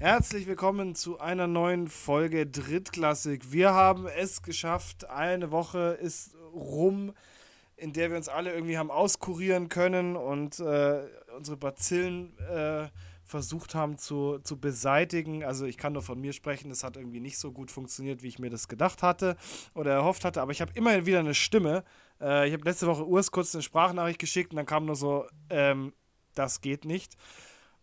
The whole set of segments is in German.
Herzlich willkommen zu einer neuen Folge Drittklassik. Wir haben es geschafft. Eine Woche ist rum, in der wir uns alle irgendwie haben auskurieren können und äh, unsere Bazillen äh, versucht haben zu, zu beseitigen. Also ich kann nur von mir sprechen, es hat irgendwie nicht so gut funktioniert, wie ich mir das gedacht hatte oder erhofft hatte. Aber ich habe immer wieder eine Stimme. Äh, ich habe letzte Woche Urs kurz eine Sprachnachricht geschickt und dann kam nur so, ähm, das geht nicht.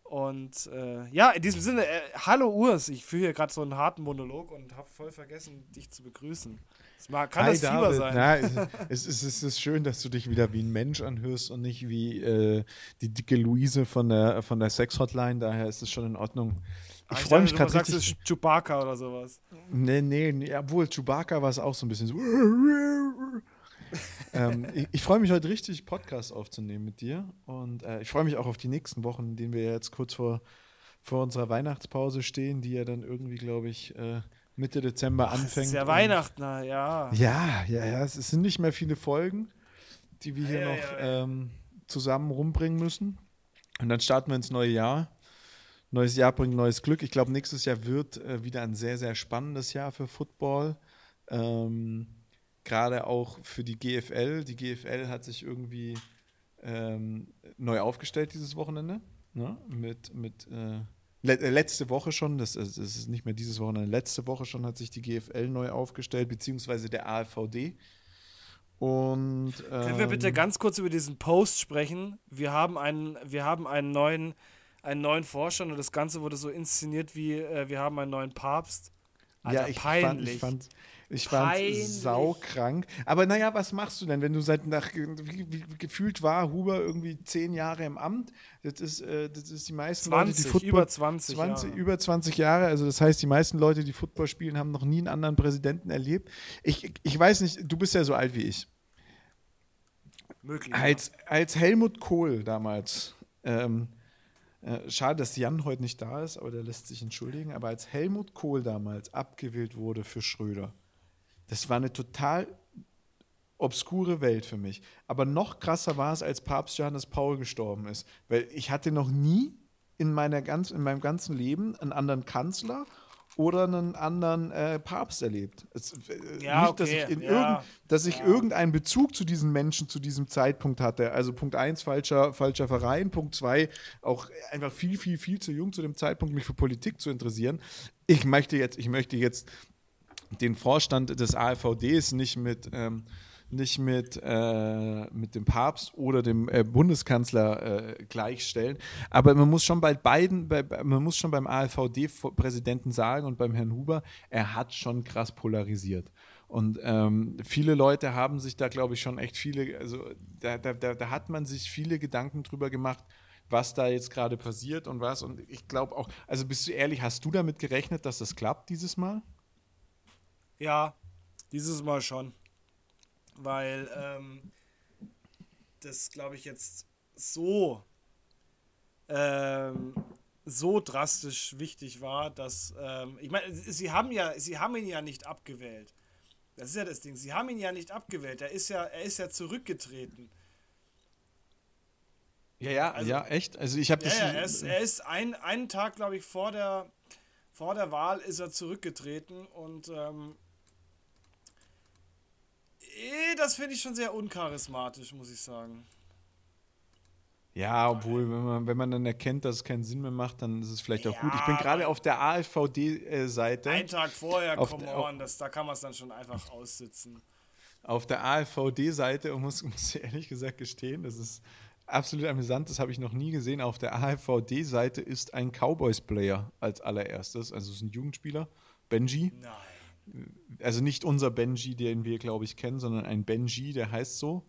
Und äh, ja, in diesem Sinne, äh, hallo Urs, ich führe hier gerade so einen harten Monolog und habe voll vergessen, dich zu begrüßen. Das mag, kann Hi, das Fieber David. sein? Na, es, es, es, ist schön, dass du dich wieder wie ein Mensch anhörst und nicht wie äh, die dicke Luise von der, von der Sex-Hotline. Daher ist es schon in Ordnung. Ich freue mich gerade richtig. Sagst, es ist Chewbacca oder sowas. Nee, nee, nee obwohl Chewbacca war es auch so ein bisschen so. Ähm, ich, ich freue mich heute richtig, Podcast aufzunehmen mit dir. Und äh, ich freue mich auch auf die nächsten Wochen, in denen wir jetzt kurz vor, vor unserer Weihnachtspause stehen, die ja dann irgendwie, glaube ich, äh, Mitte Dezember anfängt. Es ist ja Weihnachten, ja. Ja, ja, ja. Es sind nicht mehr viele Folgen, die wir hier ja, noch ja, ähm, zusammen rumbringen müssen. Und dann starten wir ins neue Jahr. Neues Jahr bringt neues Glück. Ich glaube, nächstes Jahr wird äh, wieder ein sehr, sehr spannendes Jahr für Football. Ähm, Gerade auch für die GFL. Die GFL hat sich irgendwie ähm, neu aufgestellt dieses Wochenende. Ne? Mit, mit äh, äh, letzte Woche schon, das, das, ist nicht mehr dieses Wochenende, letzte Woche schon hat sich die GFL neu aufgestellt, beziehungsweise der AVD. Und, ähm, Können wir bitte ähm, ganz kurz über diesen Post sprechen? Wir haben einen, wir haben einen neuen, einen neuen Vorstand und das Ganze wurde so inszeniert wie äh, wir haben einen neuen Papst. Alter, ja, ich peinlich. Fand, ich fand ich es saukrank. Aber naja, was machst du denn, wenn du seit nach wie, wie, gefühlt war Huber irgendwie zehn Jahre im Amt? Das ist, äh, das ist die meisten 20, Leute, die Football, über 20, 20 Jahre. über 20 Jahre. Also das heißt, die meisten Leute, die Football spielen, haben noch nie einen anderen Präsidenten erlebt. Ich, ich weiß nicht, du bist ja so alt wie ich. Möglich. Als, als Helmut Kohl damals ähm, äh, schade, dass Jan heute nicht da ist, aber der lässt sich entschuldigen. Aber als Helmut Kohl damals abgewählt wurde für Schröder, das war eine total obskure Welt für mich. Aber noch krasser war es, als Papst Johannes Paul gestorben ist. Weil ich hatte noch nie in, meiner ganz, in meinem ganzen Leben einen anderen Kanzler oder einen anderen äh, Papst erlebt. Es, äh, ja, nicht, dass okay. ich, ja. irgend, dass ich ja. irgendeinen Bezug zu diesen Menschen zu diesem Zeitpunkt hatte. Also Punkt 1, falscher, falscher Verein. Punkt 2, auch einfach viel, viel, viel zu jung zu dem Zeitpunkt, mich für Politik zu interessieren. Ich möchte jetzt, ich möchte jetzt den Vorstand des AfVDs nicht mit, ähm, nicht mit, äh, mit dem Papst oder dem äh, Bundeskanzler äh, gleichstellen. Aber man muss schon bei beiden, bei, man muss schon beim AfVD-Präsidenten sagen und beim Herrn Huber, er hat schon krass polarisiert. Und ähm, viele Leute haben sich da, glaube ich, schon echt viele, also da, da, da, hat man sich viele Gedanken drüber gemacht, was da jetzt gerade passiert und was. Und ich glaube auch, also bist du ehrlich, hast du damit gerechnet, dass das klappt dieses Mal? Ja, dieses Mal schon. Weil ähm, das, glaube ich, jetzt so, ähm, so drastisch wichtig war, dass, ähm, ich meine, sie haben ja, sie haben ihn ja nicht abgewählt. Das ist ja das Ding. Sie haben ihn ja nicht abgewählt. Er ist ja, er ist ja zurückgetreten. Ja, ja, also, ja, echt. Also ich habe ja, das. Ja, er ist, er ist ein, einen Tag, glaube ich, vor der, vor der Wahl ist er zurückgetreten und ähm, das finde ich schon sehr uncharismatisch, muss ich sagen. Ja, obwohl, wenn man, wenn man dann erkennt, dass es keinen Sinn mehr macht, dann ist es vielleicht auch ja, gut. Ich bin gerade auf der AfVD-Seite. Einen Tag vorher, auf come on, das, da kann man es dann schon einfach aussitzen. Auf der AfVD-Seite und muss, muss ehrlich gesagt gestehen, das ist absolut amüsant, das habe ich noch nie gesehen. Auf der AfVD-Seite ist ein Cowboys-Player als allererstes, also es ist ein Jugendspieler, Benji. Nein also nicht unser Benji, den wir, glaube ich, kennen, sondern ein Benji, der heißt so.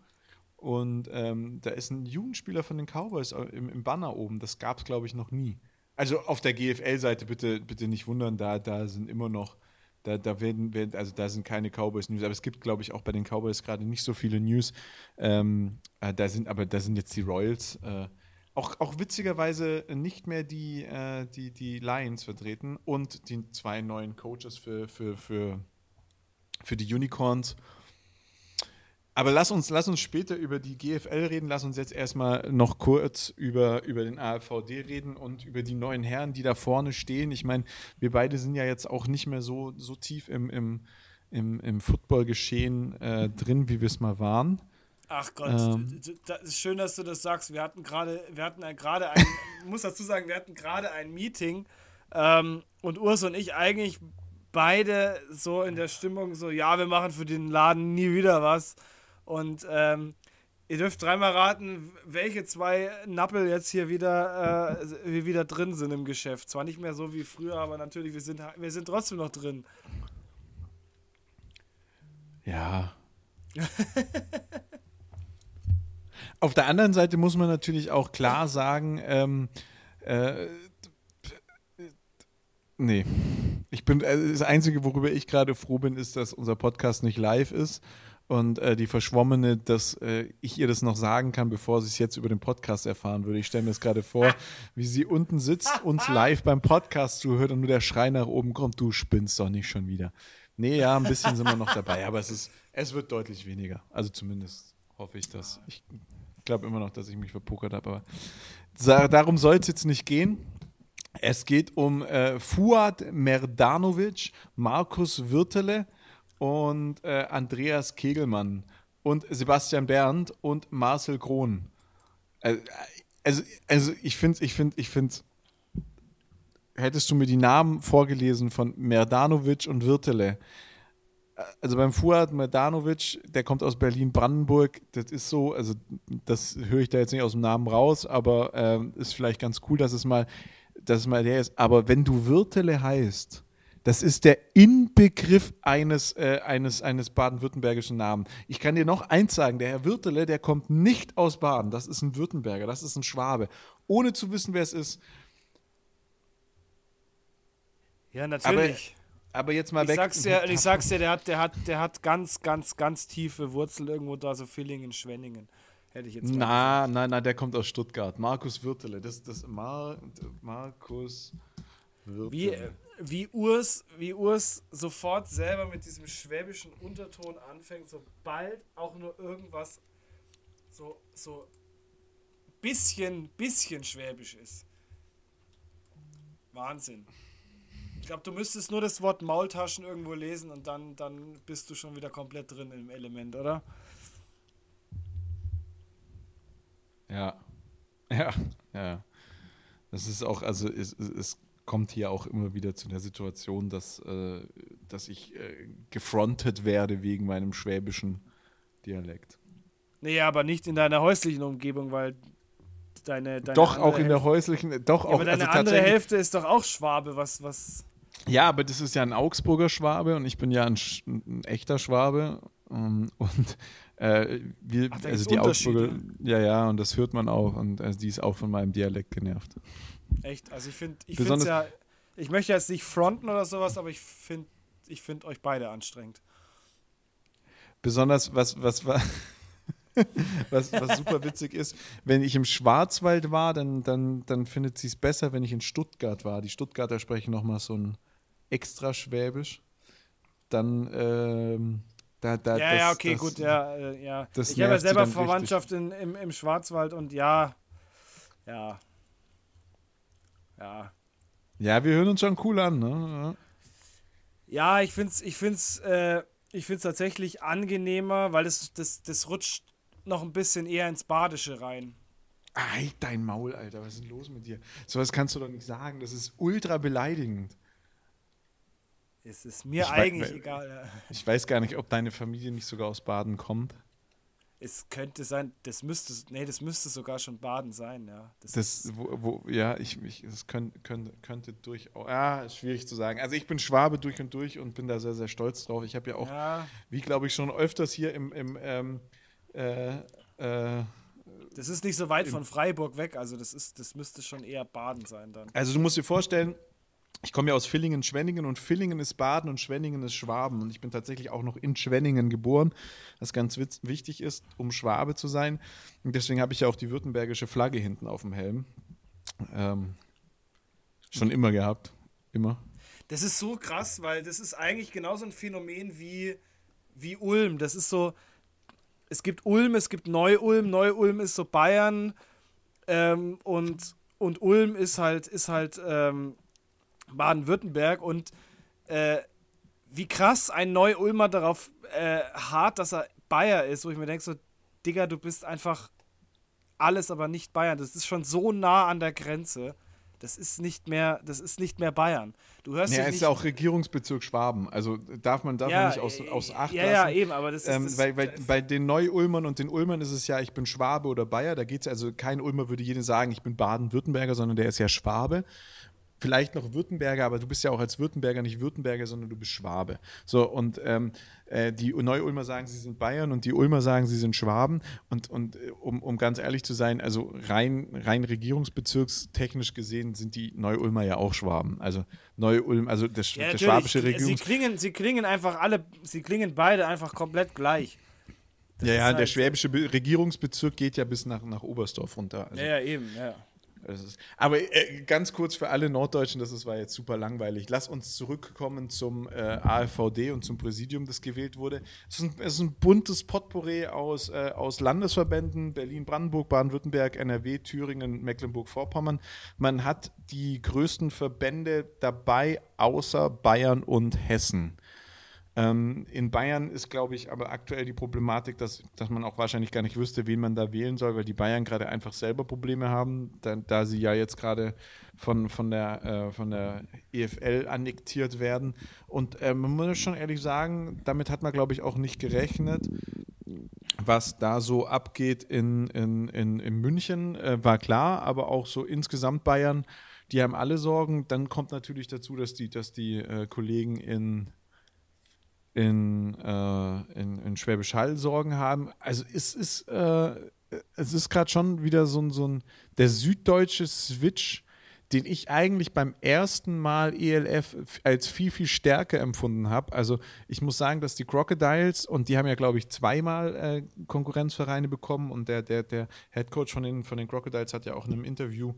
Und ähm, da ist ein Jugendspieler von den Cowboys im, im Banner oben. Das gab es, glaube ich, noch nie. Also auf der GFL-Seite bitte, bitte nicht wundern, da, da sind immer noch, da, da werden, werden, also da sind keine Cowboys-News, aber es gibt, glaube ich, auch bei den Cowboys gerade nicht so viele News. Ähm, äh, da sind, aber da sind jetzt die Royals. Äh, auch, auch witzigerweise nicht mehr die, äh, die, die Lions vertreten und die zwei neuen Coaches für, für, für, für die Unicorns. Aber lass uns, lass uns später über die GFL reden. Lass uns jetzt erstmal noch kurz über, über den AVD reden und über die neuen Herren, die da vorne stehen. Ich meine, wir beide sind ja jetzt auch nicht mehr so, so tief im, im, im, im Football-Geschehen äh, drin, wie wir es mal waren. Ach Gott, ähm, das ist schön, dass du das sagst. Wir hatten gerade, wir hatten gerade ein, muss dazu sagen, wir hatten gerade ein Meeting ähm, und Urs und ich eigentlich beide so in der Stimmung so, ja, wir machen für den Laden nie wieder was. Und ähm, ihr dürft dreimal raten, welche zwei Nappel jetzt hier wieder, äh, wieder drin sind im Geschäft. Zwar nicht mehr so wie früher, aber natürlich, wir sind, wir sind trotzdem noch drin. Ja. Auf der anderen Seite muss man natürlich auch klar sagen, ähm, äh, nee. Ich bin, äh, das Einzige, worüber ich gerade froh bin, ist, dass unser Podcast nicht live ist und äh, die Verschwommene, dass äh, ich ihr das noch sagen kann, bevor sie es jetzt über den Podcast erfahren würde. Ich stelle mir das gerade vor, wie sie unten sitzt, uns live beim Podcast zuhört und nur der Schrei nach oben kommt, du spinnst doch nicht schon wieder. Nee, ja, ein bisschen sind wir noch dabei, aber es ist, es wird deutlich weniger. Also zumindest hoffe ich das. Ich glaube immer noch, dass ich mich verpokert habe, aber darum soll es jetzt nicht gehen. Es geht um äh, Fuad Merdanovic, Markus Wirtele, und äh, Andreas Kegelmann und Sebastian Berndt und Marcel Krohn. Also, also, also ich finde, ich finde, ich finde, hättest du mir die Namen vorgelesen von Merdanovic und Wirtele. Also beim Fuad Merdanovic, der kommt aus Berlin-Brandenburg, das ist so, also das höre ich da jetzt nicht aus dem Namen raus, aber äh, ist vielleicht ganz cool, dass es mal, dass es mal der ist. Aber wenn du Wirtele heißt, das ist der Inbegriff eines, äh, eines, eines baden-württembergischen Namens. Ich kann dir noch eins sagen: der Herr Wirtele, der kommt nicht aus Baden. Das ist ein Württemberger, das ist ein Schwabe. Ohne zu wissen, wer es ist. Ja, natürlich. Aber, jetzt mal ich weg. Sag's dir, ich sag's dir, der hat, der, hat, der hat ganz, ganz, ganz tiefe Wurzeln irgendwo da, so Villingen, Schwenningen. Hätte ich jetzt Na, nein, nein, der kommt aus Stuttgart. Markus Wirtele. Das, das Mar Markus Wirtele. Wie, wie Urs, wie Urs sofort selber mit diesem schwäbischen Unterton anfängt, sobald auch nur irgendwas so, so bisschen, bisschen schwäbisch ist. Wahnsinn. Ich glaube, du müsstest nur das Wort Maultaschen irgendwo lesen und dann, dann bist du schon wieder komplett drin im Element, oder? Ja. Ja, ja. Das ist auch, also es, es kommt hier auch immer wieder zu der Situation, dass, äh, dass ich äh, gefrontet werde wegen meinem schwäbischen Dialekt. Nee, aber nicht in deiner häuslichen Umgebung, weil deine. deine doch, auch in der häuslichen. Doch, ja, auch, aber deine also andere Hälfte ist doch auch Schwabe, was. was ja, aber das ist ja ein Augsburger Schwabe und ich bin ja ein, ein echter Schwabe. Um, und äh, wir, Ach, also die Augsburger, ja, ja, und das hört man auch. Und also die ist auch von meinem Dialekt genervt. Echt, also ich finde, ich finde ja, ich möchte jetzt nicht fronten oder sowas, aber ich finde, ich finde euch beide anstrengend. Besonders, was, was war. was, was super witzig ist, wenn ich im Schwarzwald war, dann, dann, dann findet sie es besser, wenn ich in Stuttgart war. Die Stuttgarter sprechen nochmal so ein extra Schwäbisch. Dann, ähm, da, da, ja, das, ja, okay, das, gut, ja, äh, ja. ich habe ja selber Verwandtschaft in, im, im Schwarzwald und ja, ja, ja. Ja, wir hören uns schon cool an, ne? Ja, ich finde es ich find's, äh, ich find's tatsächlich angenehmer, weil das, das, das rutscht noch ein bisschen eher ins Badische rein. Ei, dein Maul, Alter, was ist denn los mit dir? Sowas kannst du doch nicht sagen, das ist ultra beleidigend. Es ist mir ich eigentlich weiß, egal. Ich weiß gar nicht, ob deine Familie nicht sogar aus Baden kommt. Es könnte sein, das müsste, nee, das müsste sogar schon Baden sein, ja. Das, das wo, wo, ja, ich, ich, das könnte, könnte, könnte durchaus, ja, schwierig zu sagen. Also ich bin Schwabe durch und durch und bin da sehr, sehr stolz drauf. Ich habe ja auch, ja. wie glaube ich, schon öfters hier im, im ähm, äh, äh, das ist nicht so weit von Freiburg weg, also das ist, das müsste schon eher Baden sein dann. Also du musst dir vorstellen, ich komme ja aus Villingen, Schwenningen und Villingen ist Baden und Schwenningen ist Schwaben. Und ich bin tatsächlich auch noch in Schwenningen geboren, was ganz wichtig ist, um Schwabe zu sein. Und deswegen habe ich ja auch die württembergische Flagge hinten auf dem Helm. Ähm, schon immer gehabt. Immer. Das ist so krass, weil das ist eigentlich genauso ein Phänomen wie, wie Ulm. Das ist so, es gibt Ulm, es gibt Neu-Ulm. Neu-Ulm ist so Bayern ähm, und, und Ulm ist halt, ist halt ähm, Baden-Württemberg und äh, wie krass ein Neu-Ulmer darauf äh, hart, dass er Bayer ist, wo ich mir denke, so, Digga, du bist einfach alles, aber nicht Bayern. Das ist schon so nah an der Grenze. Das ist nicht mehr, das ist nicht mehr Bayern. Du hörst ja, ja ist ja auch Regierungsbezirk Schwaben. Also darf man, darf Ja, man nicht aus, äh, aus Acht ja, lassen. ja, eben, aber das ist- Ähm, das- weil, weil bei den Neu-Ulmern und den Ulmern ist es ja, ich bin Schwabe oder Bayer. Da geht es also, kein Ulmer würde jeder sagen, ich bin Baden-Württemberger, sondern der ist ja Schwabe. Vielleicht noch Württemberger, aber du bist ja auch als Württemberger nicht Württemberger, sondern du bist Schwabe. So, und ähm, äh, die Neu-Ulmer sagen, sie sind Bayern und die Ulmer sagen, sie sind Schwaben. Und, und äh, um, um ganz ehrlich zu sein, also rein, rein regierungsbezirkstechnisch gesehen sind die Neu-Ulmer ja auch Schwaben. Also Neu-Ulm, also der, Ja, der schwabische Sie Regierungs... klingen, sie klingen einfach alle, sie klingen beide einfach komplett gleich. Ja, ja, ist der halt- schwäbische Be Regierungsbezirk geht ja bis nach, nach Oberstdorf runter. Also, Ja, ja, eben, ja. Ist, aber äh, ganz kurz für alle Norddeutschen, das ist, war jetzt super langweilig. Lass uns zurückkommen zum äh, AfVD und zum Präsidium, das gewählt wurde. Es ist ein, es ist ein buntes Potpourri aus, äh, aus Landesverbänden, Berlin, Brandenburg, Baden-Württemberg, NRW, Thüringen, Mecklenburg-Vorpommern. Man hat die größten Verbände dabei, außer Bayern und Hessen. Ähm, in Bayern ist, glaube ich, aber aktuell die Problematik, dass, dass man auch wahrscheinlich gar nicht wüsste, wen man da wählen soll, weil die Bayern gerade einfach selber Probleme haben, da, da sie ja jetzt gerade von, von, der, äh, von der EFL annektiert werden. Und äh, man muss schon ehrlich sagen, damit hat man, glaube ich, auch nicht gerechnet. Was da so abgeht in, in, in, in München, äh, war klar, aber auch so insgesamt Bayern, die haben alle Sorgen. Dann kommt natürlich dazu, dass die, dass die äh, Kollegen in, in, äh, in, in Schwäbisch Hall Sorgen haben. Also es ist, äh, es ist gerade schon wieder so ein, so ein der süddeutsche Switch, den ich eigentlich beim ersten Mal ELF als viel, viel stärker empfunden habe. Also ich muss sagen, dass die Crocodiles, und die haben ja, glaube ich, zweimal äh, Konkurrenzvereine bekommen und der, der, der Head Coach von den, von den Crocodiles hat ja auch in einem Interview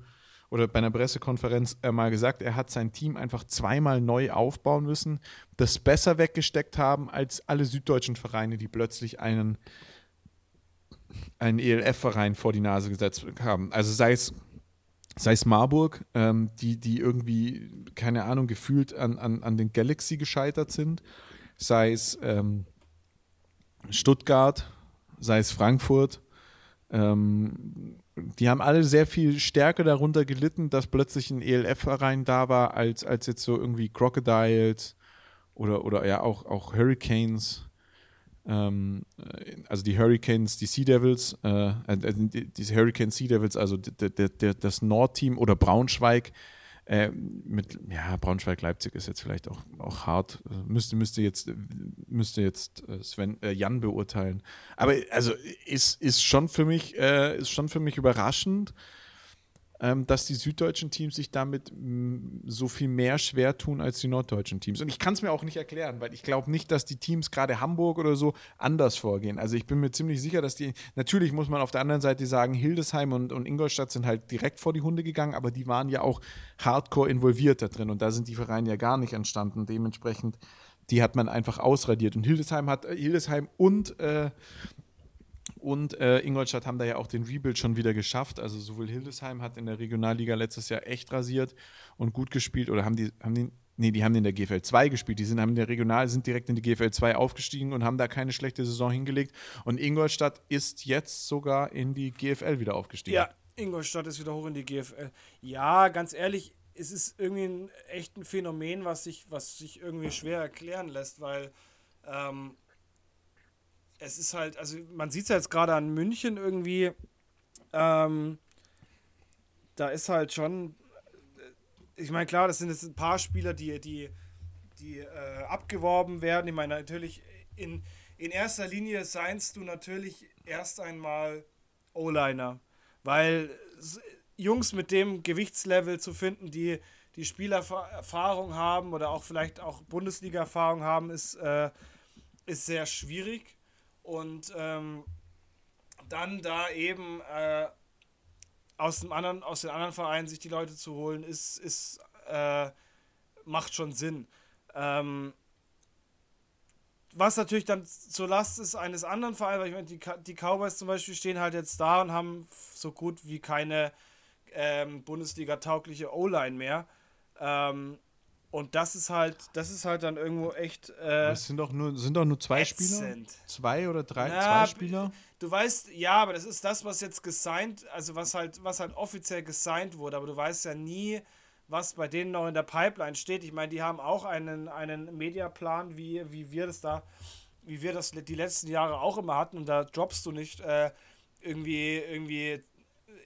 oder bei einer Pressekonferenz äh, mal gesagt, er hat sein Team einfach zweimal neu aufbauen müssen, das besser weggesteckt haben als alle süddeutschen Vereine, die plötzlich einen, einen ELF-Verein vor die Nase gesetzt haben. Also sei es, sei es Marburg, ähm, die, die irgendwie, keine Ahnung, gefühlt an, an, an den Galaxy gescheitert sind, sei es ähm, Stuttgart, sei es Frankfurt, ähm, die haben alle sehr viel stärker darunter gelitten, dass plötzlich ein ELF-Verein da war, als, als jetzt so irgendwie Crocodiles oder, oder ja auch, auch Hurricanes. Ähm, äh, also die Hurricanes, die Sea Devils, äh, äh, die, Hurricane Sea Devils, also der, der, der, das Nordteam oder Braunschweig, äh, mit, ja, Braunschweig-Leipzig ist jetzt vielleicht auch, auch hart. Müsste, müsste jetzt, müsste jetzt äh, Sven, äh, Jan beurteilen. Aber also ist, ist schon für mich, äh, ist schon für mich überraschend, dass die süddeutschen Teams sich damit mh, so viel mehr schwer tun als die norddeutschen Teams. Und ich kann es mir auch nicht erklären, weil ich glaube nicht, dass die Teams, gerade Hamburg oder so, anders vorgehen. Also ich bin mir ziemlich sicher, dass die, natürlich muss man auf der anderen Seite sagen, Hildesheim und, und Ingolstadt sind halt direkt vor die Hunde gegangen, aber die waren ja auch hardcore involviert da drin und da sind die Vereine ja gar nicht entstanden. Dementsprechend, die hat man einfach ausradiert. Und Hildesheim hat, Hildesheim und äh, und äh, Ingolstadt haben da ja auch den Rebuild schon wieder geschafft. Also sowohl Hildesheim hat in der Regionalliga letztes Jahr echt rasiert und gut gespielt. Oder haben die, haben die, nee, die haben in der GFL 2 gespielt. Die sind haben in der Regional, sind direkt in die GFL 2 aufgestiegen und haben da keine schlechte Saison hingelegt. Und Ingolstadt ist jetzt sogar in die GFL wieder aufgestiegen. Ja, Ingolstadt ist wieder hoch in die GFL. Ja, ganz ehrlich, es ist irgendwie ein echt ein Phänomen, was sich, was sich irgendwie schwer erklären lässt, weil ähm, es ist halt, also man sieht es ja jetzt gerade an München irgendwie, ähm, da ist halt schon, ich meine, klar, das sind jetzt ein paar Spieler, die, die, die äh, abgeworben werden. Ich meine, natürlich in, in erster Linie seinst du natürlich erst einmal O-Liner, weil Jungs mit dem Gewichtslevel zu finden, die die Spielerfahrung haben oder auch vielleicht auch Bundesliga-Erfahrung haben, ist, äh, ist sehr schwierig. Und ähm, dann da eben äh, aus, dem anderen, aus den anderen Vereinen sich die Leute zu holen, ist, ist äh, macht schon Sinn. Ähm, was natürlich dann zur Last ist eines anderen Vereins, weil ich meine, die, die Cowboys zum Beispiel stehen halt jetzt da und haben so gut wie keine ähm, Bundesliga-taugliche O-Line mehr. Ähm, und das ist halt, das ist halt dann irgendwo echt. Äh, es sind doch nur, sind doch nur zwei ätzend. Spieler? Zwei oder drei, Na, zwei Spieler? Du weißt, ja, aber das ist das, was jetzt gesigned, also was halt, was halt offiziell gesigned wurde, aber du weißt ja nie, was bei denen noch in der Pipeline steht. Ich meine, die haben auch einen, einen Mediaplan, wie, wie wir das da, wie wir das die letzten Jahre auch immer hatten. Und da droppst du nicht äh, irgendwie, irgendwie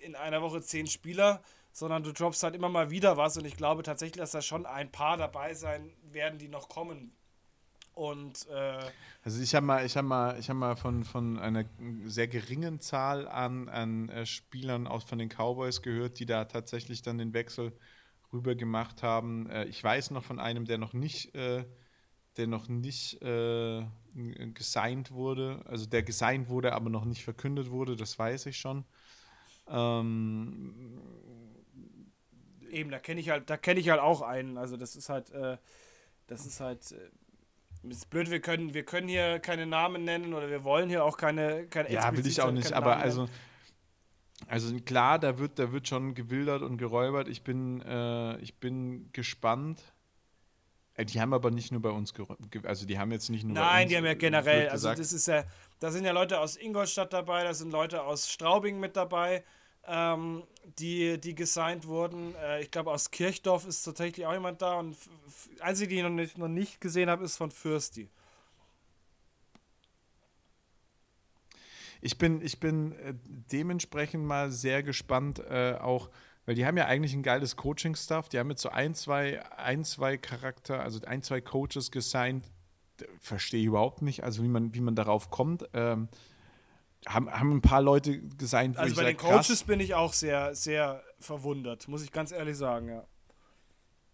in einer Woche zehn Spieler, sondern du droppst halt immer mal wieder was. Und ich glaube tatsächlich, dass da schon ein paar dabei sein werden, die noch kommen. Und äh, also ich habe mal, ich habe mal, ich habe mal von, von einer sehr geringen Zahl an, an äh, Spielern aus von den Cowboys gehört, die da tatsächlich dann den Wechsel rüber gemacht haben. Äh, ich weiß noch von einem, der noch nicht, äh, der noch nicht äh, gesigned wurde, also der gesigned wurde, aber noch nicht verkündet wurde, das weiß ich schon. Ähm, Eben, da kenne ich halt, da kenne ich halt auch einen. Also das ist halt, äh, das ist halt. Äh, ist blöd, wir können, wir können hier keine Namen nennen oder wir wollen hier auch keine, keine Ja, will ich auch nicht, aber also also klar, da wird, da wird schon gewildert und geräubert. Ich bin, äh, ich bin gespannt. Äh, die haben aber nicht nur bei uns, also die haben jetzt nicht nur Nein, die haben ja generell, also das ist ja, da sind ja Leute aus Ingolstadt dabei, da sind Leute aus Straubing mit dabei, ähm, die, die gesigned wurden. Äh, ich glaube, aus Kirchdorf ist tatsächlich auch jemand da und einzige, die ich noch nicht, noch nicht gesehen habe, ist von Fürsti. ich bin, ich bin äh, dementsprechend mal sehr gespannt, äh, auch, weil die haben ja eigentlich ein geiles Coaching-Stuff. Die haben jetzt so ein, zwei, ein, zwei Charakter, also ein, zwei Coaches gesigned. Verstehe ich überhaupt nicht, also wie man, wie man darauf kommt. Ähm, haben, haben ein paar Leute gesigned. Also bei den Coaches krass. bin ich auch sehr, sehr verwundert, muss ich ganz ehrlich sagen, ja.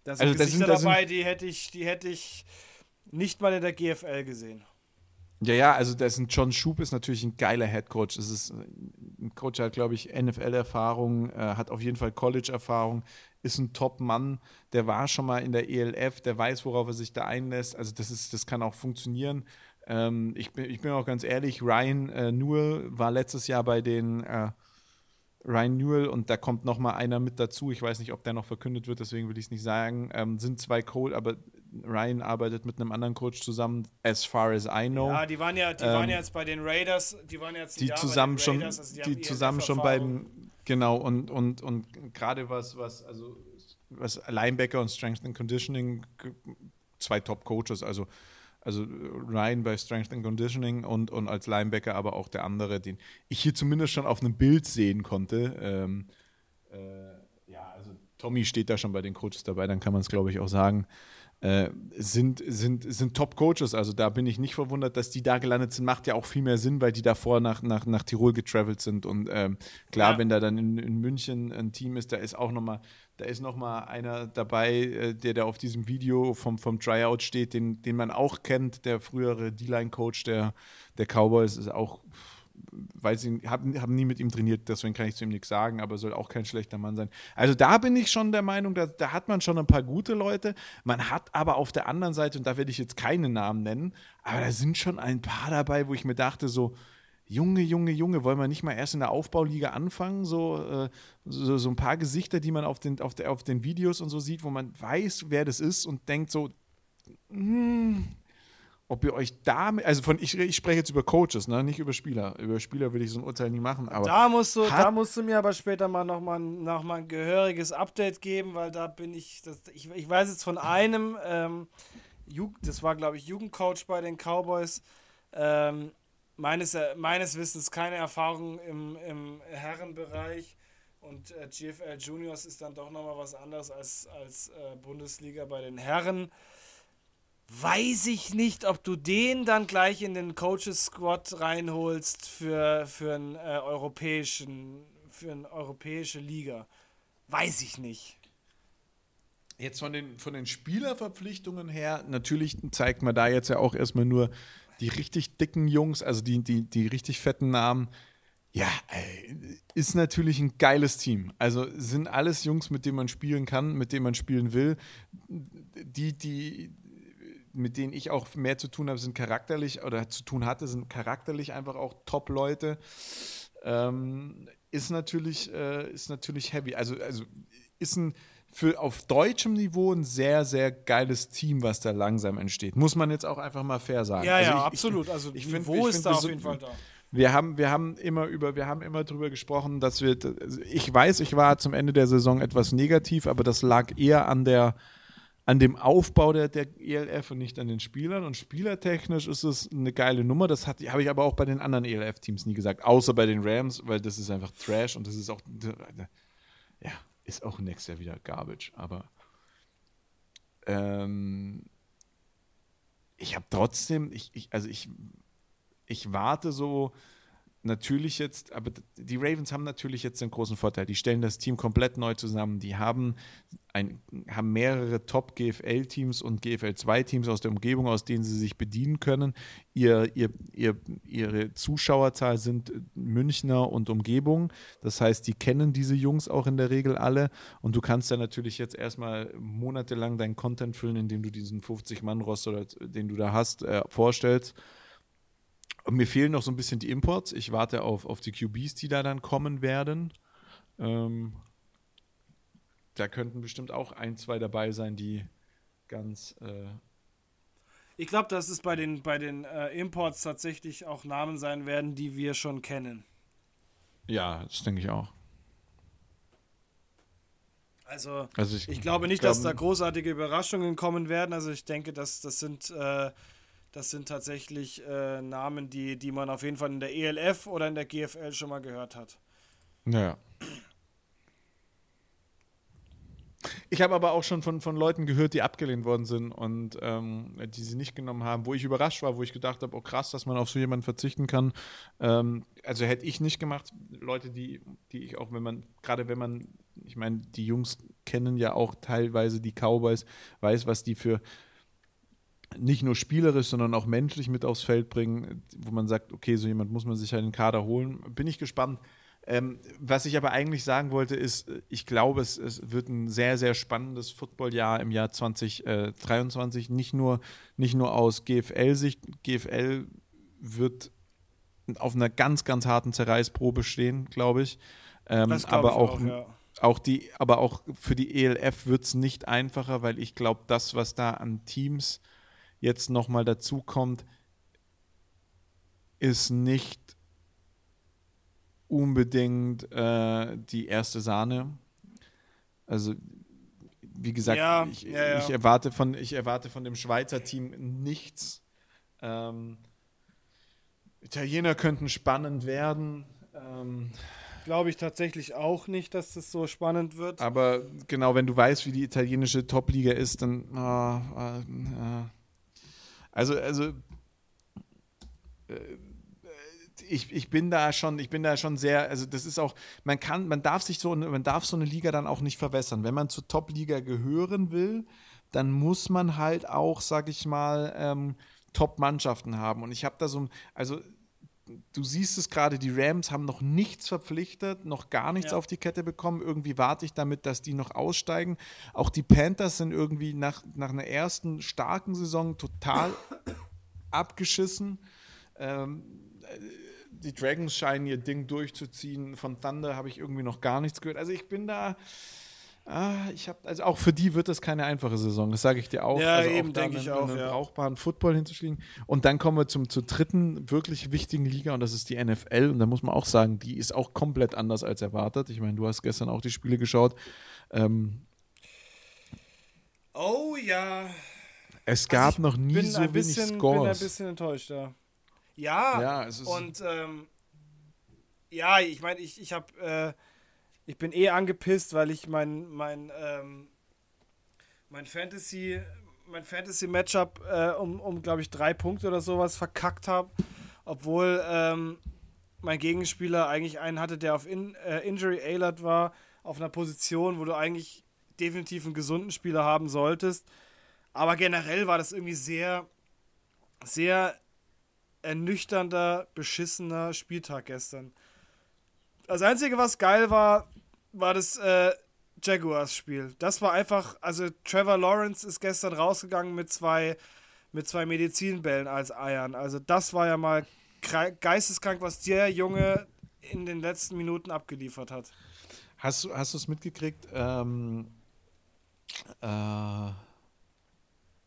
Da sind also Gesichter sind, dabei, sind, die hätte ich, die hätte ich nicht mal in der GFL gesehen. Ja, ja, also das ist ein John Schub ist natürlich ein geiler Headcoach. Es ist ein Coach, hat, glaube ich, NFL-Erfahrung, äh, hat auf jeden Fall College-Erfahrung, ist ein Top-Mann, der war schon mal in der ELF, der weiß, worauf er sich da einlässt. Also das ist, das kann auch funktionieren. Ähm, ich, bin, ich bin auch ganz ehrlich, Ryan äh, Newell war letztes Jahr bei den äh, Ryan Newell und da kommt noch mal einer mit dazu. Ich weiß nicht, ob der noch verkündet wird, deswegen will ich es nicht sagen. Ähm, sind zwei Cole, aber Ryan arbeitet mit einem anderen Coach zusammen, as far as I know. Ja, die waren ja, die ähm, waren jetzt bei den Raiders, die waren jetzt die Jahr zusammen Raiders, schon, also die, die zusammen schon beiden, genau und und und gerade was was also was Linebacker und Strength and Conditioning zwei Top Coaches, also also Ryan bei Strength and Conditioning und, und als Linebacker aber auch der andere, den ich hier zumindest schon auf einem Bild sehen konnte. Ähm, äh, ja, also Tommy steht da schon bei den Coaches dabei, dann kann man es glaube ich auch sagen äh, sind, sind, sind Top-Coaches. Also da bin ich nicht verwundert, dass die da gelandet sind. Macht ja auch viel mehr Sinn, weil die davor nach, nach, nach Tirol getravelt sind. Und ähm, klar, ja. wenn da dann in, in München ein Team ist, da ist auch nochmal, da ist noch mal einer dabei, äh, der da auf diesem Video vom, vom Tryout steht, den, den man auch kennt, der frühere D-Line-Coach der, der Cowboys, ist auch weiß ich, habe hab nie mit ihm trainiert, deswegen kann ich zu ihm nichts sagen, aber soll auch kein schlechter Mann sein. Also da bin ich schon der Meinung, da, da hat man schon ein paar gute Leute. Man hat aber auf der anderen Seite, und da werde ich jetzt keine Namen nennen, aber da sind schon ein paar dabei, wo ich mir dachte, so, Junge, Junge, Junge, wollen wir nicht mal erst in der Aufbauliga anfangen? So, äh, so, so, ein paar Gesichter, die man auf den, auf, der, auf den Videos und so sieht, wo man weiß, wer das ist und denkt so, hm, ob ihr euch da, also von ich, ich spreche jetzt über Coaches, ne, nicht über Spieler. Über Spieler will ich so ein Urteil nie machen. Aber da musst du, da musst du mir aber später mal nochmal noch mal ein gehöriges Update geben, weil da bin ich, das, ich, ich weiß jetzt von einem, ähm, das war glaube ich Jugendcoach bei den Cowboys, ähm, meines, meines Wissens keine Erfahrung im, im Herrenbereich. Und äh, GFL Juniors ist dann doch nochmal was anderes als, als äh, Bundesliga bei den Herren weiß ich nicht, ob du den dann gleich in den Coaches Squad reinholst für, für einen äh, europäischen, für eine europäische Liga. Weiß ich nicht. Jetzt von den, von den Spielerverpflichtungen her, natürlich zeigt man da jetzt ja auch erstmal nur die richtig dicken Jungs, also die, die, die richtig fetten Namen. Ja, ist natürlich ein geiles Team. Also sind alles Jungs, mit denen man spielen kann, mit denen man spielen will. Die, die, mit denen ich auch mehr zu tun habe, sind charakterlich oder zu tun hatte, sind charakterlich einfach auch Top-Leute. Ähm, ist natürlich, äh, ist natürlich heavy. Also, also ist ein für auf deutschem Niveau ein sehr, sehr geiles Team, was da langsam entsteht. Muss man jetzt auch einfach mal fair sagen. Ja, also ja, ich, absolut. Also ich, find, Niveau ich ist find, da auf jeden Fall da. Wir haben, wir haben immer über, wir haben immer drüber gesprochen, dass wir, ich weiß, ich war zum Ende der Saison etwas negativ, aber das lag eher an der, an dem Aufbau der, der ELF und nicht an den Spielern. Und spielertechnisch ist es eine geile Nummer. Das habe ich aber auch bei den anderen ELF-Teams nie gesagt, außer bei den Rams, weil das ist einfach Trash und das ist auch, ja, ist auch nächstes Jahr wieder Garbage. Aber ähm, ich habe trotzdem, ich, ich, also ich, ich warte so natürlich jetzt, aber die Ravens haben natürlich jetzt den großen Vorteil. Die stellen das Team komplett neu zusammen. Die haben, ein, haben mehrere Top-GFL-Teams und GFL-2-Teams aus der Umgebung, aus denen sie sich bedienen können. Ihr, ihr, ihr, ihre Zuschauerzahl sind Münchner und Umgebung. Das heißt, die kennen diese Jungs auch in der Regel alle. Und du kannst dann natürlich jetzt erstmal monatelang deinen Content füllen, indem du diesen 50-Mann-Roster, den du da hast, äh, vorstellst. Mir fehlen noch so ein bisschen die Imports. Ich warte auf, auf die QBs, die da dann kommen werden. Ähm, da könnten bestimmt auch ein, zwei dabei sein, die ganz. Äh ich glaube, dass es bei den, bei den äh, Imports tatsächlich auch Namen sein werden, die wir schon kennen. Ja, das denke ich auch. Also, also ich, ich, glaube nicht, glaub, dass da großartige Überraschungen kommen werden. Also ich denke, dass das sind äh, das sind tatsächlich äh, Namen, die, die man auf jeden Fall in der ELF oder in der GFL schon mal gehört hat. Naja. Ich habe aber auch schon von, von Leuten gehört, die abgelehnt worden sind und ähm, die sie nicht genommen haben, wo ich überrascht war, wo ich gedacht habe, oh krass, dass man auf so jemanden verzichten kann. Ähm, also hätte ich nicht gemacht. Leute, die, die ich auch, wenn man, gerade wenn man, ich meine, die Jungs kennen ja auch teilweise die Cowboys, weiß, was die für, nicht nur spielerisch, sondern auch menschlich mit aufs Feld bringen, wo man sagt, okay, so jemand muss man sich halt in den Kader holen. Bin ich gespannt. Ähm, was ich aber eigentlich sagen wollte, ist, ich glaube, es, es wird ein sehr, sehr spannendes Footballjahr im Jahr 2023. Nicht nur, nicht nur aus GFL-Sicht. GFL wird auf einer ganz, ganz harten Zerreißprobe stehen, glaube ich. Ähm, glaub aber ich auch, auch, ja. auch, die, aber auch für die ELF wird es nicht einfacher, weil ich glaube, das, was da an Teams jetzt nochmal dazu kommt, ist nicht unbedingt äh, die erste Sahne. Also, wie gesagt, ja, ich, ja, ja. ich, erwarte von, ich erwarte von dem Schweizer Team nichts. Ähm, Italiener könnten spannend werden. Ähm, Glaube ich tatsächlich auch nicht, dass das so spannend wird. Aber genau, wenn du weißt, wie die italienische Top-Liga ist, dann. Oh, oh, also, also äh, ich, ich bin da schon, ich bin da schon sehr, also das ist auch, man kann, man darf sich so, man darf so eine Liga dann auch nicht verwässern. Wenn man zur Top-Liga gehören will, dann muss man halt auch, sag ich mal, ähm, Top-Mannschaften haben. Und ich habe da so, also du siehst es gerade, die Rams haben noch nichts verpflichtet, noch gar nichts ja. auf die Kette bekommen. Irgendwie warte ich damit, dass die noch aussteigen. Auch die Panthers sind irgendwie nach, nach einer ersten starken Saison total abgeschissen. Ähm, die Dragons scheinen ihr Ding durchzuziehen. Von Thunder habe ich irgendwie noch gar nichts gehört. Also ich bin da Ah, ich habe also auch für die wird das keine einfache Saison. Das sage ich dir auch. Ja, also eben denke ich auch. Einen ja. brauchbaren Football hinzuschlagen. Und dann kommen wir zum zur dritten wirklich wichtigen Liga und das ist die NFL. Und da muss man auch sagen, die ist auch komplett anders als erwartet. Ich meine, du hast gestern auch die Spiele geschaut. Ähm, oh ja. Es gab also noch nie so wenig bisschen, Scores. Ich bin ein bisschen enttäuscht, ja. Ja, ja und ähm, ja, ich meine, ich, ich habe äh, ich bin eh angepisst, weil ich mein, mein, ähm, mein Fantasy, mein Fantasy-Matchup äh, um, um glaube ich, drei Punkte oder sowas verkackt habe. Obwohl ähm, mein Gegenspieler eigentlich einen hatte, der auf In äh, Injury Alert war, auf einer Position, wo du eigentlich definitiv einen gesunden Spieler haben solltest. Aber generell war das irgendwie sehr, sehr ernüchternder, beschissener Spieltag gestern. Das Einzige, was geil war, war das äh, Jaguars-Spiel. Das war einfach, also Trevor Lawrence ist gestern rausgegangen mit zwei, mit zwei Medizinbällen als Eiern. Also das war ja mal geisteskrank, was der Junge in den letzten Minuten abgeliefert hat. Hast du hast es mitgekriegt, ähm, äh,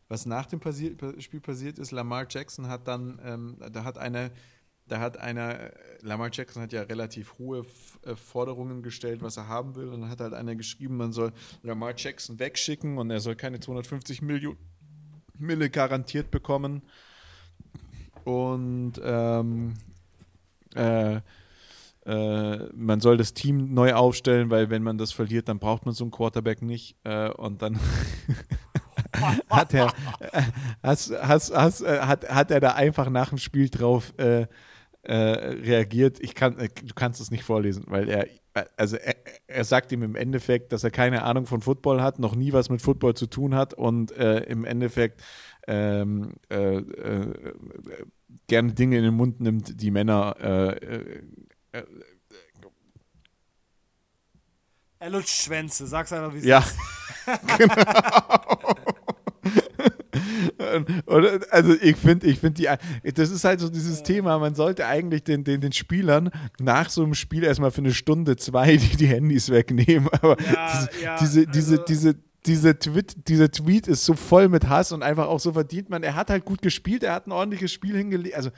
was nach dem Passi Spiel passiert ist? Lamar Jackson hat dann, ähm, da hat eine da hat einer, Lamar Jackson hat ja relativ hohe äh, Forderungen gestellt, was er haben will. Und dann hat halt einer geschrieben, man soll Lamar Jackson wegschicken und er soll keine 250 Millionen Mille garantiert bekommen. Und ähm, äh, äh, man soll das Team neu aufstellen, weil wenn man das verliert, dann braucht man so einen Quarterback nicht. Äh, und dann hat er has, has, äh, hat, hat er da einfach nach dem Spiel drauf äh, äh, reagiert. Ich kann, äh, du kannst es nicht vorlesen, weil er, also er, er, sagt ihm im Endeffekt, dass er keine Ahnung von Football hat, noch nie was mit Football zu tun hat und äh, im Endeffekt ähm, äh, äh, gerne Dinge in den Mund nimmt, die Männer er lutscht Schwänze, sag's einfach wie es ja. ist. Ja, genau. Und, also ich finde, ich finde die, das ist halt so dieses Thema, man sollte eigentlich den, den, den Spielern nach so einem Spiel erstmal für eine Stunde, zwei die, die Handys wegnehmen. Aber ja, diese, ja, diese, diese, also diese, diese Tweet, dieser Tweet ist so voll mit Hass und einfach auch so verdient man. Er hat halt gut gespielt, er hat ein ordentliches Spiel hingelegt. Also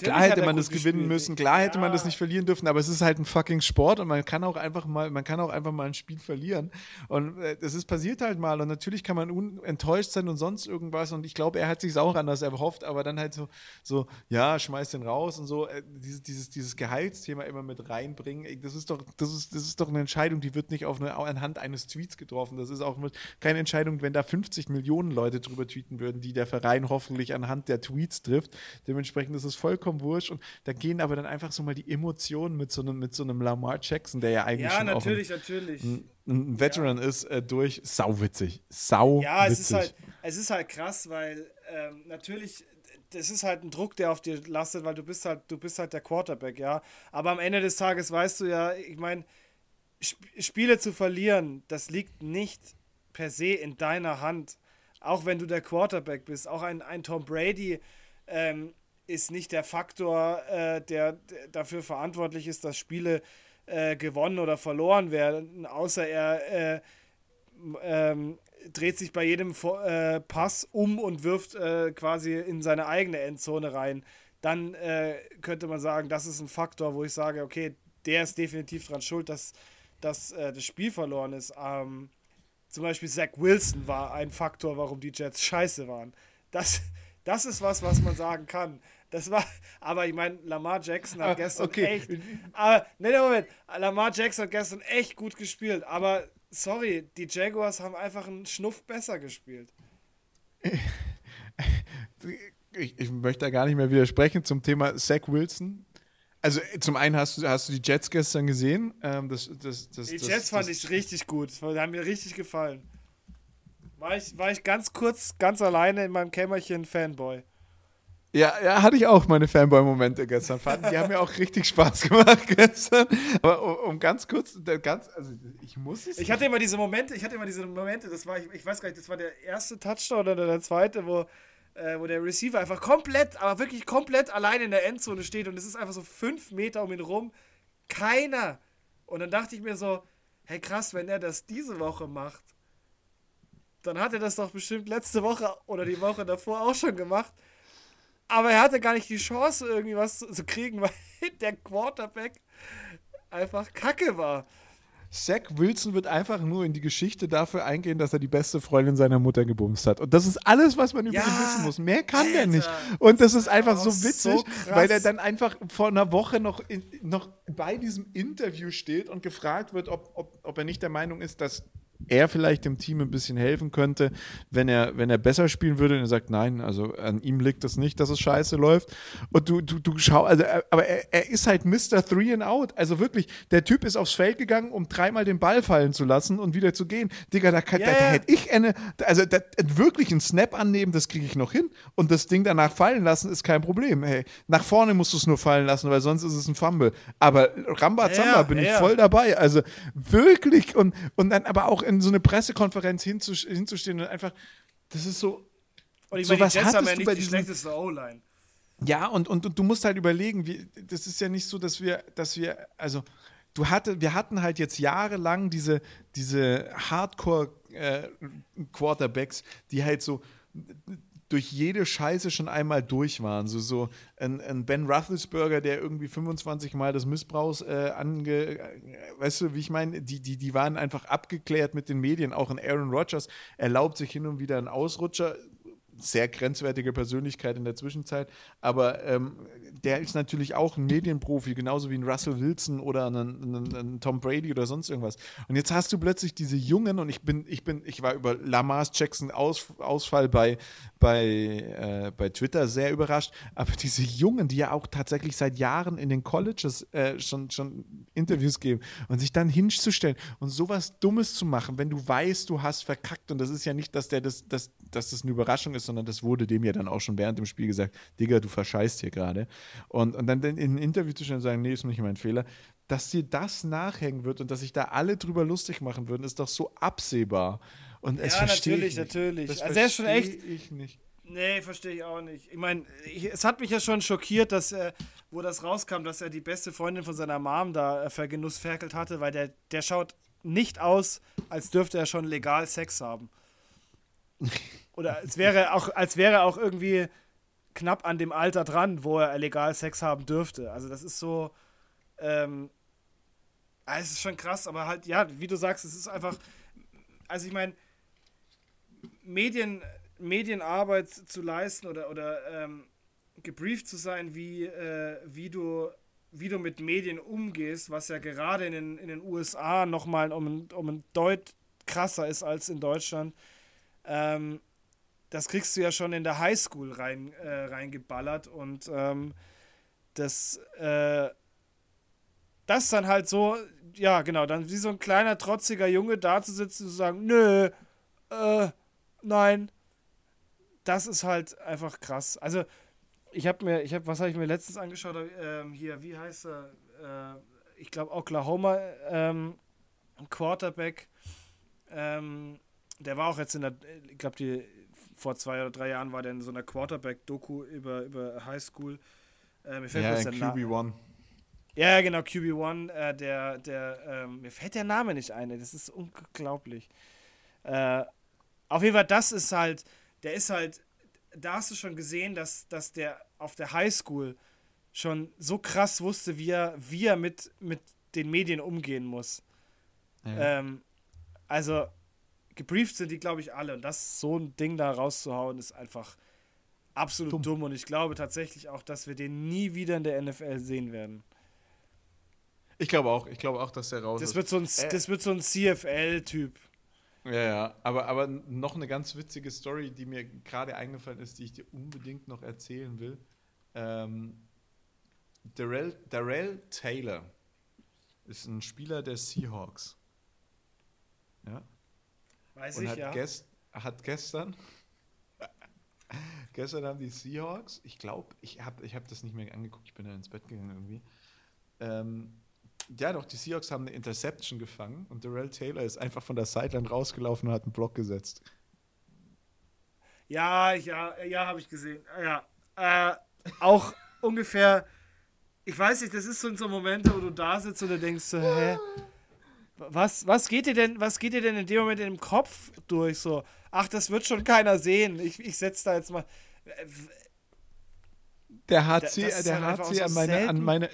Klar hätte man das gewinnen gespielt. müssen, klar hätte ja. man das nicht verlieren dürfen, aber es ist halt ein fucking Sport und man kann auch einfach mal, man kann auch einfach mal ein Spiel verlieren. Und äh, das ist passiert halt mal und natürlich kann man enttäuscht sein und sonst irgendwas. Und ich glaube, er hat sich auch anders erhofft, aber dann halt so, so, ja, schmeiß den raus und so, äh, dieses, dieses, dieses Gehaltsthema immer mit reinbringen. Das ist doch, das ist, das ist doch eine Entscheidung, die wird nicht auf eine, anhand eines Tweets getroffen. Das ist auch keine Entscheidung, wenn da 50 Millionen Leute drüber tweeten würden, die der Verein hoffentlich anhand der Tweets trifft. Dementsprechend ist es vollkommen vollkommen wurscht. Und da gehen aber dann einfach so mal die Emotionen mit so einem, mit so einem Lamar Jackson, der ja eigentlich ja, schon natürlich, auch ein, natürlich. Ein, ein Veteran ja. ist, äh, durch. Sauwitzig. Sau Ja, es ist halt, es ist halt krass, weil ähm, natürlich das ist halt ein Druck, der auf dir lastet, weil du bist halt, du bist halt der Quarterback, ja. Aber am Ende des Tages weißt du ja, ich meine, Sp Spiele zu verlieren, das liegt nicht per se in deiner Hand. Auch wenn du der Quarterback bist, auch ein, ein Tom Brady ähm, ist nicht der Faktor, äh, der, dafür verantwortlich ist, dass Spiele äh, gewonnen oder verloren werden, außer er äh, ähm, dreht sich bei jedem äh, Pass um und wirft äh, quasi in seine eigene Endzone rein. Dann könnte man sagen, das ist ein Faktor, wo ich sage, okay, der ist definitiv daran schuld, dass, dass das Spiel verloren ist. Ähm, zum Beispiel Zach Wilson war ein Faktor, warum die Jets scheiße waren. Das, das ist was, was man sagen kann. Das war, aber ich meine, Lamar Jackson hat ah, gestern okay. echt. Aber, nee, nee, Moment. Lamar Jackson hat gestern echt gut gespielt. Aber sorry, die Jaguars haben einfach einen Schnuff besser gespielt. Ich, ich möchte da gar nicht mehr widersprechen zum Thema Zach Wilson. Also zum einen hast du, hast du die Jets gestern gesehen. Ähm, das, das, das, die Jets fand ich richtig gut. Die haben mir richtig gefallen. War ich, war ich ganz kurz, ganz alleine in meinem Kämmerchen Fanboy. Ja, ja, hatte ich auch meine Fanboy-Momente gestern. Die haben mir auch richtig Spaß gemacht gestern. Aber um, um ganz kurz, ganz, also ich muss es. Ich hatte immer diese Momente, ich hatte immer diese Momente, das war, ich, ich weiß gar nicht, das war der erste Touchdown oder der zweite, wo, äh, wo der Receiver einfach komplett, aber wirklich komplett allein in der Endzone steht und es ist einfach so fünf Meter um ihn rum. Keiner. Und dann dachte ich mir so, hey krass, wenn er das diese Woche macht, dann hat er das doch bestimmt letzte Woche oder die Woche davor auch schon gemacht. Aber er hatte gar nicht die Chance, irgendwie was zu, zu kriegen, weil der Quarterback einfach kacke war. Zach Wilson wird einfach nur in die Geschichte dafür eingehen, dass er die beste Freundin seiner Mutter gebumst hat. Und das ist alles, was man über ja, ihn wissen muss. Mehr kann Alter, der nicht. Und das ist einfach so witzig, so weil er dann einfach vor einer Woche noch, in, noch bei diesem Interview steht und gefragt wird, ob, ob, ob er nicht der Meinung ist, dass er vielleicht dem Team ein bisschen helfen könnte, wenn er, wenn er besser spielen würde. Und er sagt, nein, also an ihm liegt es nicht, dass es scheiße läuft. Und du, du, du schau, also, aber er, er ist halt Mr. Three and Out. Also wirklich, der Typ ist aufs Feld gegangen, um dreimal den Ball fallen zu lassen und wieder zu gehen. Digga, da, kann, yeah. da, da hätte ich eine, also da, wirklich einen Snap annehmen, das kriege ich noch hin. Und das Ding danach fallen lassen ist kein Problem. Hey, nach vorne musst du es nur fallen lassen, weil sonst ist es ein Fumble. Aber Rambazamba ja, bin ja. ich voll dabei. Also wirklich und, und dann aber auch in so eine Pressekonferenz hinzustehen und einfach, das ist so. Und ich So meine, was die Jets haben ja du nicht bei die schlechteste O-Line. Ja, und, und, und du musst halt überlegen, wie, das ist ja nicht so, dass wir, dass wir, also du hatte, wir hatten halt jetzt jahrelang diese, diese Hardcore-Quarterbacks, die halt so durch jede Scheiße schon einmal durch waren. So, so ein, ein Ben Roethlisberger, der irgendwie 25 Mal des Missbrauchs äh, ange... äh, Weißt du, wie ich meine? Die, die, die waren einfach abgeklärt mit den Medien. Auch ein Aaron Rodgers erlaubt sich hin und wieder einen Ausrutscher sehr grenzwertige Persönlichkeit in der Zwischenzeit, aber ähm, der ist natürlich auch ein Medienprofi, genauso wie ein Russell Wilson oder ein, ein, ein Tom Brady oder sonst irgendwas. Und jetzt hast du plötzlich diese Jungen und ich bin, ich bin, ich war über Lamars Jackson Aus, Ausfall bei, bei, äh, bei Twitter sehr überrascht, aber diese Jungen, die ja auch tatsächlich seit Jahren in den Colleges äh, schon, schon Interviews geben und sich dann hinzustellen und sowas Dummes zu machen, wenn du weißt, du hast verkackt. Und das ist ja nicht, dass der das, das, dass das eine Überraschung ist, sondern das wurde dem ja dann auch schon während dem Spiel gesagt, Digga, du verscheißt hier gerade. Und, und dann in ein Interview zu stellen und sagen, nee, ist nicht mein Fehler, dass dir das nachhängen wird und dass sich da alle drüber lustig machen würden, ist doch so absehbar. Und es Ja, verstehe natürlich, ich nicht. natürlich. Das Also er ist schon verstehe echt- Ich nicht. Nee, verstehe ich auch nicht. Ich meine, es hat mich ja schon schockiert, dass er, wo das rauskam, dass er die beste Freundin von seiner Mom da äh, vergenussferkelt hatte, weil der, der schaut nicht aus, als dürfte er schon legal Sex haben. Oder als wäre auch, als wäre auch irgendwie knapp an dem Alter dran, wo er legal Sex haben dürfte. Also das ist so, ähm, ah, es ist schon krass, aber halt, ja, wie du sagst, es ist einfach, also ich meine, Medien, Medienarbeit zu leisten oder, oder ähm, gebrieft zu sein, wie, äh, wie, du, wie du mit Medien umgehst, was ja gerade in den, in den USA nochmal um, um ein Deut krasser ist als in Deutschland. Ähm, das kriegst du ja schon in der Highschool rein, äh, reingeballert und ähm, das, äh, das dann halt so, ja genau, dann wie so ein kleiner trotziger Junge da zu sitzen und zu sagen, nö, äh, nein, das ist halt einfach krass. Also ich habe mir, ich habe, was habe ich mir letztens angeschaut? Ähm, hier, wie heißt er? Äh, ich glaube Oklahoma ähm, Quarterback. Ähm, der war auch jetzt in der, ich glaube die vor zwei oder drei Jahren war der in so einer Quarterback-Doku über über Highschool. Äh, mir fällt Ja, bloß der Na- QB1. ja, genau, QB1, äh, der, der, ähm, mir fällt der Name nicht ein, das ist unglaublich. Äh, auf jeden Fall, das ist halt, der ist halt, da hast du schon gesehen, dass, dass der auf der Highschool schon so krass wusste, wie er, wie er mit, mit den Medien umgehen muss. Ja. Ähm, also, gebrieft sind die, glaube ich, alle. Und das so ein Ding da rauszuhauen, ist einfach absolut Dumm. dumm. Und ich glaube tatsächlich auch, dass wir den nie wieder in der NFL sehen werden. Ich glaube auch, ich glaube auch, dass der raus Das ist. wird so ein, Äh. das wird so ein CFL-Typ. Ja, ja, aber, aber noch eine ganz witzige Story, die mir gerade eingefallen ist, die ich dir unbedingt noch erzählen will. Ähm, Darrell, Darrell Taylor ist ein Spieler der Seahawks. Ja, Weiß und ich, hat, ja. gest, hat gestern, gestern haben die Seahawks, ich glaube, ich habe ich hab das nicht mehr angeguckt, ich bin dann ins Bett gegangen irgendwie. Ähm, ja, doch, die Seahawks haben eine Interception gefangen und Darrell Taylor ist einfach von der Sideline rausgelaufen und hat einen Block gesetzt. Ja, ja, ja, habe ich gesehen. Ja. Äh, auch ungefähr, ich weiß nicht, das ist so in so Momente, wo du da sitzt und du denkst so, hä? Was, was geht dir denn, was geht dir denn in dem Moment in dem Kopf durch? So, ach, das wird schon keiner sehen. Ich, ich setze da jetzt mal. Der Da- HC, das ist der halt HC an meine, an selten- meine,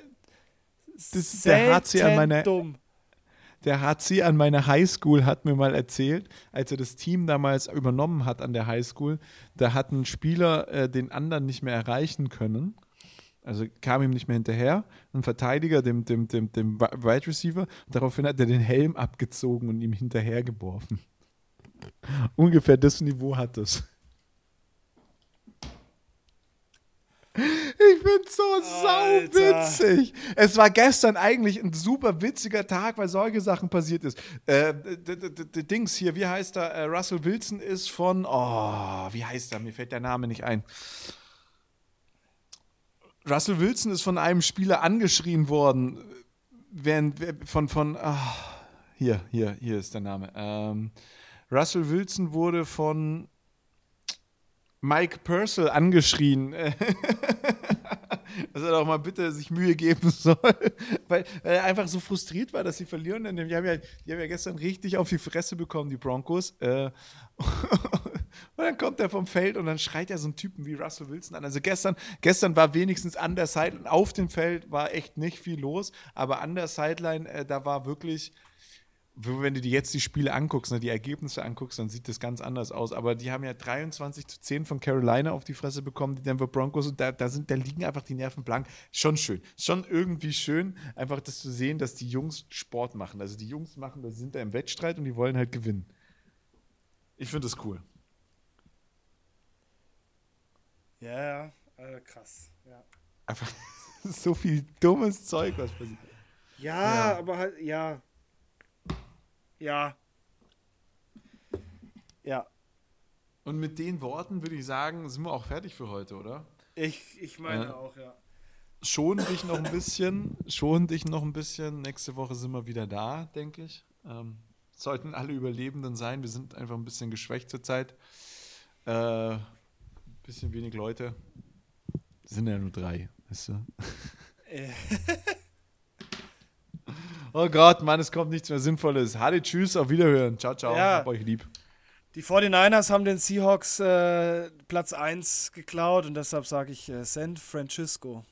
ist der HC an meine- dumm. der HC an meiner Highschool hat mir mal erzählt, als er das Team damals übernommen hat an der Highschool, da hat ein Spieler äh, den anderen nicht mehr erreichen können. Also kam ihm nicht mehr hinterher. Ein Verteidiger, dem, dem, dem, dem Wide Receiver. Daraufhin hat er den Helm abgezogen und ihm hinterhergeworfen. Ungefähr das Niveau hat das. Ich bin so Alter. sauwitzig. Es war gestern eigentlich ein super witziger Tag, weil solche Sachen passiert ist. Äh, Dings hier, wie heißt er? Äh, Russell Wilson ist von, oh, wie heißt er? Mir fällt der Name nicht ein. Russell Wilson ist von einem Spieler angeschrien worden, während von, von, ah, hier, hier, hier ist der Name. Ähm, Russell Wilson wurde von, Mike Purcell angeschrien, dass er doch mal bitte sich Mühe geben soll, weil, weil, er einfach so frustriert war, dass sie verlieren. Die haben, ja, die haben ja gestern richtig auf die Fresse bekommen, die Broncos. Äh, und dann kommt er vom Feld und dann schreit er so einen Typen wie Russell Wilson an. Also gestern, gestern war wenigstens an der Sideline, auf dem Feld war echt nicht viel los, aber an der Sideline, äh, da war wirklich wenn du dir jetzt die Spiele anguckst, ne, die Ergebnisse anguckst, dann sieht das ganz anders aus. Aber die haben ja 23 zu 10 von Carolina auf die Fresse bekommen, die Denver Broncos. Und da, da, sind, da liegen einfach die Nerven blank. Schon schön. Schon irgendwie schön, einfach das zu sehen, dass die Jungs Sport machen. Also die Jungs machen, das sind da im Wettstreit und die wollen halt gewinnen. Ich finde das cool. Ja, ja, äh, krass. Ja. Einfach so viel dummes Zeug, was passiert. Ja, ja, aber halt, ja, ja. Ja. Und mit den Worten würde ich sagen, sind wir auch fertig für heute, oder? Ich, ich meine äh, auch, ja. Schon dich noch ein bisschen, schon dich noch ein bisschen. Nächste Woche sind wir wieder da, denke ich. Ähm, sollten alle Überlebenden sein. Wir sind einfach ein bisschen geschwächt zurzeit. Äh, bisschen wenig Leute. Sind ja nur drei, weißt du? Oh Gott, Mann, es kommt nichts mehr Sinnvolles. Hadi, tschüss, auf Wiederhören. Ciao, ciao. Ja. Hab euch lieb. Die 49ers haben den Seahawks äh, Platz 1 geklaut und deshalb sage ich äh, San Francisco.